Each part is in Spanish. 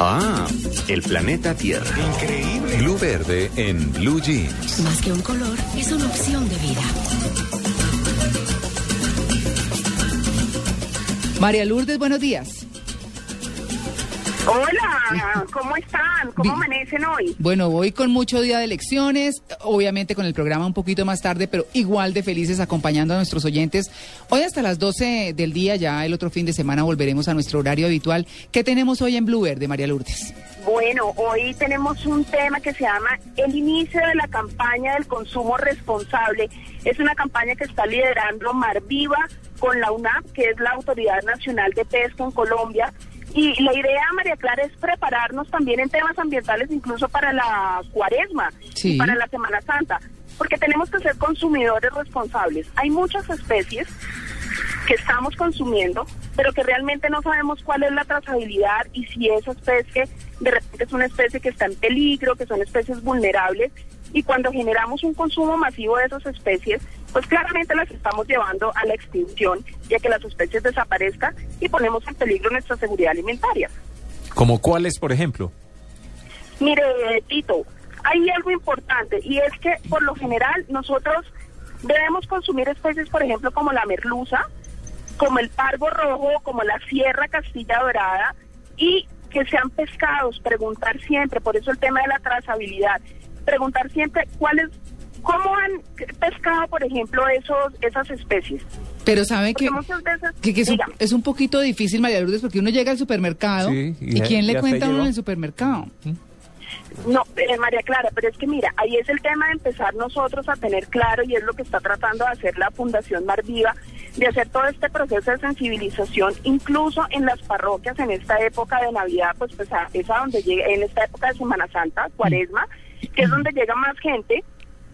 Ah, el planeta Tierra. Increíble. Blue Verde en Blue Jeans. Más que un color, es una opción de vida. María Lourdes, buenos días. Hola, ¿cómo están? ¿Cómo amanecen hoy? Bueno, voy con mucho día de elecciones, obviamente con el programa un poquito más tarde, pero igual de felices acompañando a nuestros oyentes. Hoy hasta las 12 del día, ya el otro fin de semana volveremos a nuestro horario habitual. ¿Qué tenemos hoy en Blue Verde, María Lourdes? Bueno, hoy tenemos un tema que se llama el inicio de la campaña del consumo responsable. Es una campaña que está liderando Mar Viva con la UNAP, que es la Autoridad Nacional de Pesca en Colombia. Y la idea, María Clara, es prepararnos también en temas ambientales, incluso para la cuaresma Sí. y para la Semana Santa, porque tenemos que ser consumidores responsables. Hay muchas especies que estamos consumiendo, pero que realmente no sabemos cuál es la trazabilidad y si esa especie de repente es una especie que está en peligro, que son especies vulnerables. Y cuando generamos un consumo masivo de esas especies, pues claramente las estamos llevando a la extinción, ya que las especies desaparezcan y ponemos en peligro nuestra seguridad alimentaria. ¿Como cuáles, por ejemplo? Mire, Tito, hay algo importante y es que por lo general nosotros debemos consumir especies, por ejemplo, como la merluza, como el pargo rojo, como la sierra castilla dorada y que sean pescados, preguntar siempre, por eso el tema de la trazabilidad, preguntar siempre cuáles, cómo han pescado, por ejemplo, esos esas especies. Pero sabe que, veces, que, que es, un, dígame. es un poquito difícil, María Lourdes, porque uno llega al supermercado Sí, y ¿quién le cuenta a uno en el supermercado? No, eh, María Clara, pero es que mira, ahí es el tema de empezar nosotros a tener claro y es lo que está tratando de hacer la Fundación Mar Viva, de hacer todo este proceso de sensibilización, incluso en las parroquias en esta época de Navidad, pues, pues a- es a donde llega, en esta época de Semana Santa, Cuaresma, que es donde llega más gente,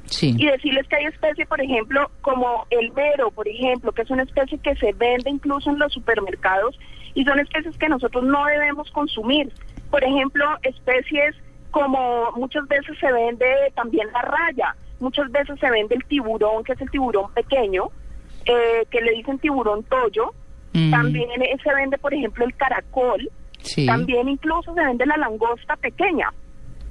Sí. y decirles que hay especies, por ejemplo, como el mero, por ejemplo, que es una especie que se vende incluso en los supermercados y son especies que nosotros no debemos consumir. Por ejemplo, especies como muchas veces se vende también la raya, muchas veces se vende el tiburón, que es el tiburón pequeño, eh, que le dicen tiburón toyo. Mm. También eh, se vende, por ejemplo, el caracol. Sí. También incluso se vende la langosta pequeña.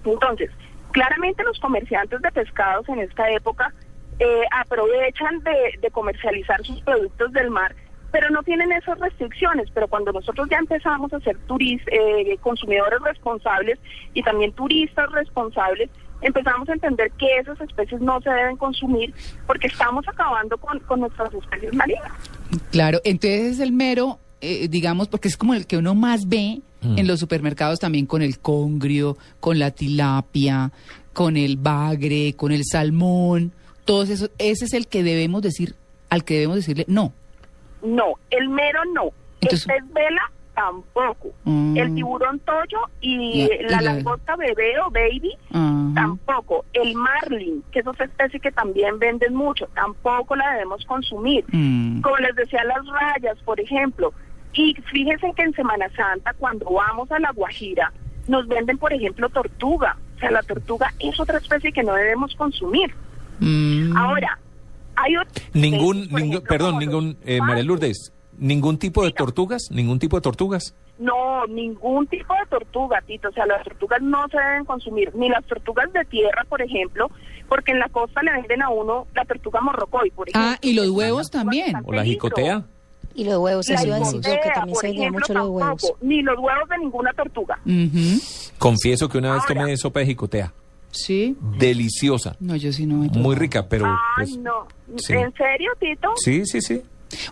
Entonces, claramente los comerciantes de pescados en esta época eh, aprovechan de, comercializar sus productos del mar, pero no tienen esas restricciones. Pero cuando nosotros ya empezamos a ser turis, eh, consumidores responsables y también turistas responsables, empezamos a entender que esas especies no se deben consumir porque estamos acabando con, con nuestras especies marinas. Claro, entonces es el mero, eh, digamos, porque es como el que uno más ve Mm. en los supermercados también con el congrio, con la tilapia, con el bagre, con el salmón, todos esos, ese es el que debemos decir, al que debemos decirle no. No, el mero no. Entonces- el pez vela tampoco. Mm. El tiburón toyo y la la- langosta bebé o baby tampoco. El marlin, que es otra especie que también venden mucho, tampoco la debemos consumir. Mm. Como les decía, las rayas, por ejemplo. Y fíjense que en Semana Santa, cuando vamos a la Guajira, nos venden, por ejemplo, tortuga. O sea, la tortuga es otra especie que no debemos consumir. Mm. Ahora, hay otras Ningún, especies, ningún ejemplo, perdón, ningún, eh, María. Lourdes, ningún tipo de tortugas, ningún tipo de tortugas. No, ningún tipo de tortuga, Tito. O sea, las tortugas no se deben consumir, ni las tortugas de tierra, por ejemplo, porque en la costa le venden a uno la tortuga morrocoy, por ejemplo. Ah, y los huevos también. O la peligro. jicotea. Y los huevos, La eso iba a decir yo, que también se vendía ejemplo, mucho los huevos. tampoco, Ni los huevos de ninguna tortuga. Ujú. Confieso que una vez Ahora. tomé sopa de jicotea. Sí. Deliciosa. No, yo sí no me Muy rica, pero... Ay, pues, no. sí. ¿En serio, Tito? Sí, sí, sí.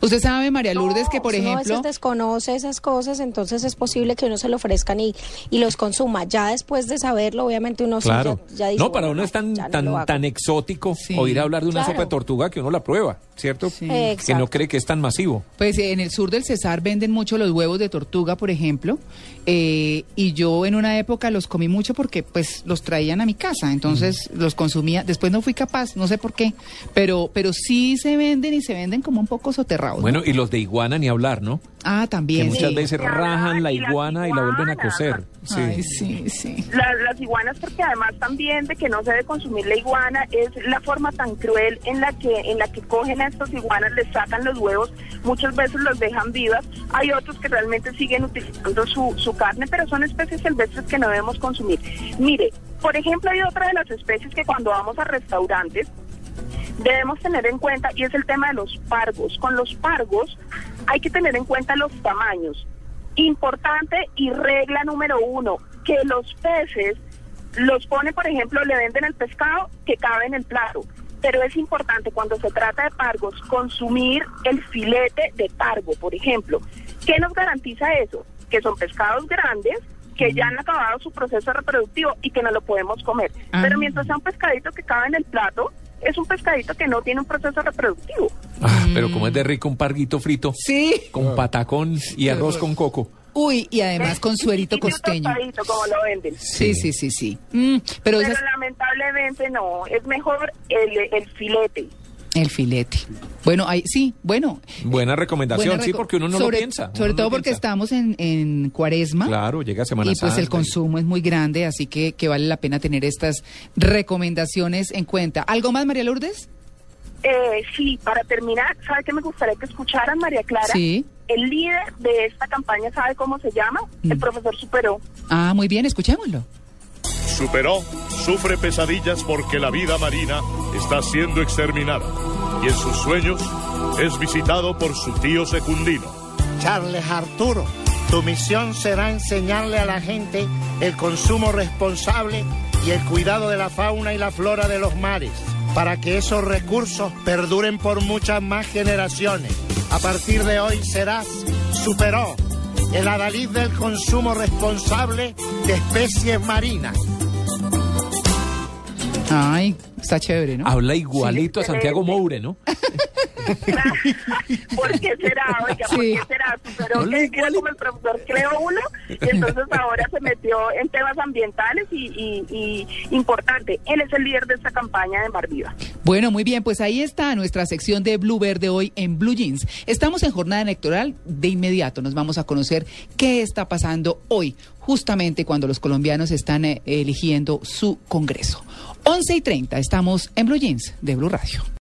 Usted sabe, María Lourdes, que por Si uno a ejemplo... veces desconoce esas cosas, entonces es posible que uno se lo ofrezcan y, y los consuma. Ya después de saberlo, obviamente uno sí Claro. ya, ya dice, no, para uno es tan, no tan, tan exótico Sí. oír hablar de una Claro. sopa de tortuga que uno la prueba, ¿cierto? Sí. Que no cree que es tan masivo. Pues en el sur del Cesar venden mucho los huevos de tortuga, por ejemplo, eh, y yo en una época los comí mucho porque pues los traían a mi casa, entonces los consumía. Después no fui capaz, no sé por qué, pero pero sí se venden y se venden como un poco Bueno, y los de iguana ni hablar, ¿no? ah, Que también. muchas sí. veces rajan la iguana y la vuelven a cocer. Sí. Ay, sí, sí. La- las iguanas porque además también de que no se debe consumir la iguana es la forma tan cruel en la que en la que cogen a estas iguanas les sacan los huevos muchas veces los dejan vivas hay otros que realmente siguen utilizando su, su carne pero son especies silvestres que no debemos consumir mire por ejemplo hay otra de las especies que cuando vamos a restaurantes debemos tener en cuenta y es el tema de los pargos. Con los pargos hay que tener en cuenta los tamaños. Importante y regla número uno, que los peces los pone, por ejemplo, le venden el pescado que cabe en el plato. Pero es importante cuando se trata de pargos consumir el filete de pargo, por ejemplo. ¿Qué nos garantiza eso? Que son pescados grandes, que ya han acabado su proceso reproductivo y que no lo podemos comer. Ah. Pero mientras sea un pescadito que cabe en el plato, es un pescadito que no tiene un proceso reproductivo. Ah, pero como es de rico un parguito frito Sí. con patacón y arroz con coco. Uy, y además con suerito costeño. como lo venden. Sí, sí, sí, sí. Mm, pero Pero esas- lamentablemente no, es mejor el, el filete. El filete. Bueno, ahí sí, bueno. Buena recomendación, buena sí, porque uno no sobre- lo piensa. uno Sobre todo porque piensa. estamos en, en cuaresma. Claro, llega Semana y pues Santa el consumo es muy grande, así que, que vale la pena tener estas recomendaciones en cuenta. ¿Algo más, María Lourdes? Eh, sí, para terminar, ¿sabe qué me gustaría que escucharan, María Clara? Sí. El líder de esta campaña, ¿sabe cómo se llama? El Mm. profesor Superó. Ah, muy bien, escuchémoslo. Superó, sufre pesadillas porque la vida marina está siendo exterminada y en sus sueños es visitado por su tío secundino. Charles Arturo, tu misión será enseñarle a la gente el consumo responsable y el cuidado de la fauna y la flora de los mares, para que esos recursos perduren por muchas más generaciones. A partir de hoy serás Superó, el adalid del consumo responsable de especies marinas. Ay, está chévere, ¿no? Habla igualito a Santiago Moure, ¿no? ¿Por qué será? Oiga, ¿por qué será? Superó que era como el profesor Cleo uno, y entonces ahora se metió en temas ambientales y, y- y importante. Él es el líder de esta campaña de Mar Viva. Bueno, muy bien, pues ahí está nuestra sección de Blue Verde hoy en Blue Jeans. Estamos en jornada electoral, de inmediato nos vamos a conocer qué está pasando hoy, justamente cuando los colombianos están eh, eligiendo su Congreso. 11 y 30, estamos en Blue Jeans de Blue Radio.